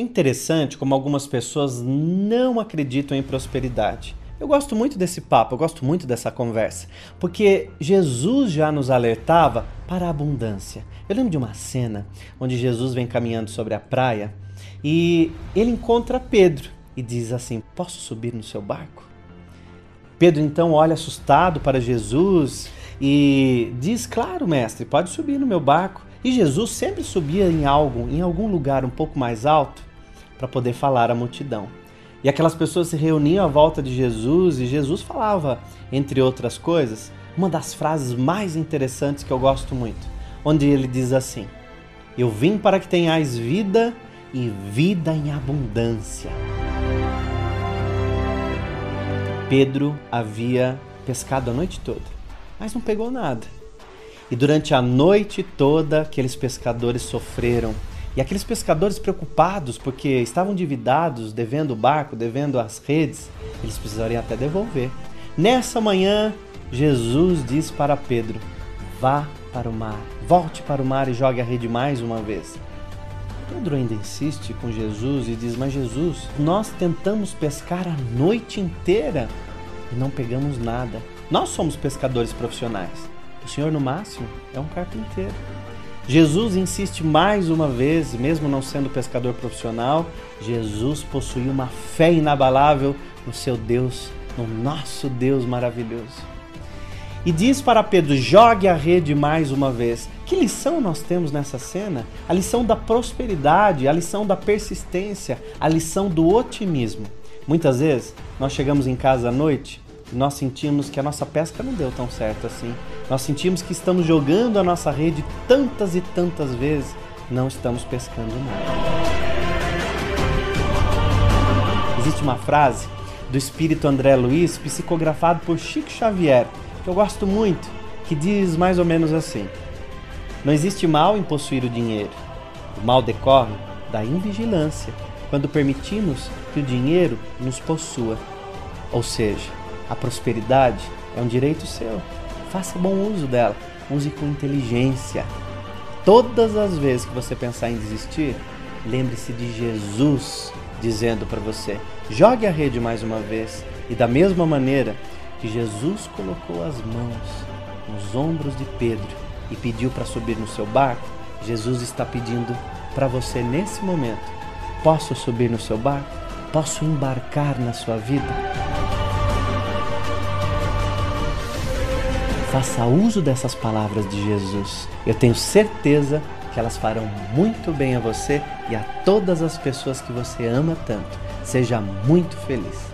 É interessante como algumas pessoas não acreditam em prosperidade. Eu gosto muito desse papo, eu gosto muito dessa conversa, porque Jesus já nos alertava para a abundância. Eu lembro de uma cena onde Jesus vem caminhando sobre a praia e ele encontra Pedro e diz assim: Posso subir no seu barco? Pedro então olha assustado para Jesus e diz: Claro, mestre, pode subir no meu barco. E Jesus sempre subia em algo, em algum lugar um pouco mais alto, para poder falar à multidão. E aquelas pessoas se reuniam à volta de Jesus e Jesus falava, entre outras coisas, uma das frases mais interessantes que eu gosto muito, onde ele diz assim: Eu vim para que tenhais vida e vida em abundância. Pedro havia pescado a noite toda, mas não pegou nada. E durante a noite toda, aqueles pescadores sofreram. E aqueles pescadores preocupados porque estavam endividados, devendo o barco, devendo as redes, eles precisariam até devolver. Nessa manhã, Jesus diz para Pedro: Vá para o mar, volte para o mar e jogue a rede mais uma vez. Pedro ainda insiste com Jesus e diz: Mas Jesus, nós tentamos pescar a noite inteira e não pegamos nada. Nós somos pescadores profissionais. O Senhor, no máximo, é um carpinteiro. Jesus insiste mais uma vez, mesmo não sendo pescador profissional, Jesus possuía uma fé inabalável no seu Deus, no nosso Deus maravilhoso. E diz para Pedro: jogue a rede mais uma vez. Que lição nós temos nessa cena? A lição da prosperidade, a lição da persistência, a lição do otimismo. Muitas vezes nós chegamos em casa à noite nós sentimos que a nossa pesca não deu tão certo assim. Nós sentimos que estamos jogando a nossa rede tantas e tantas vezes, não estamos pescando nada. Existe uma frase do espírito André Luiz, psicografado por Chico Xavier, que eu gosto muito, que diz mais ou menos assim: Não existe mal em possuir o dinheiro. O mal decorre da invigilância, quando permitimos que o dinheiro nos possua. Ou seja, a prosperidade é um direito seu. Faça bom uso dela. Use com inteligência. Todas as vezes que você pensar em desistir, lembre-se de Jesus dizendo para você: jogue a rede mais uma vez. E da mesma maneira que Jesus colocou as mãos nos ombros de Pedro e pediu para subir no seu barco, Jesus está pedindo para você nesse momento: posso subir no seu barco? Posso embarcar na sua vida? Faça uso dessas palavras de Jesus. Eu tenho certeza que elas farão muito bem a você e a todas as pessoas que você ama tanto. Seja muito feliz.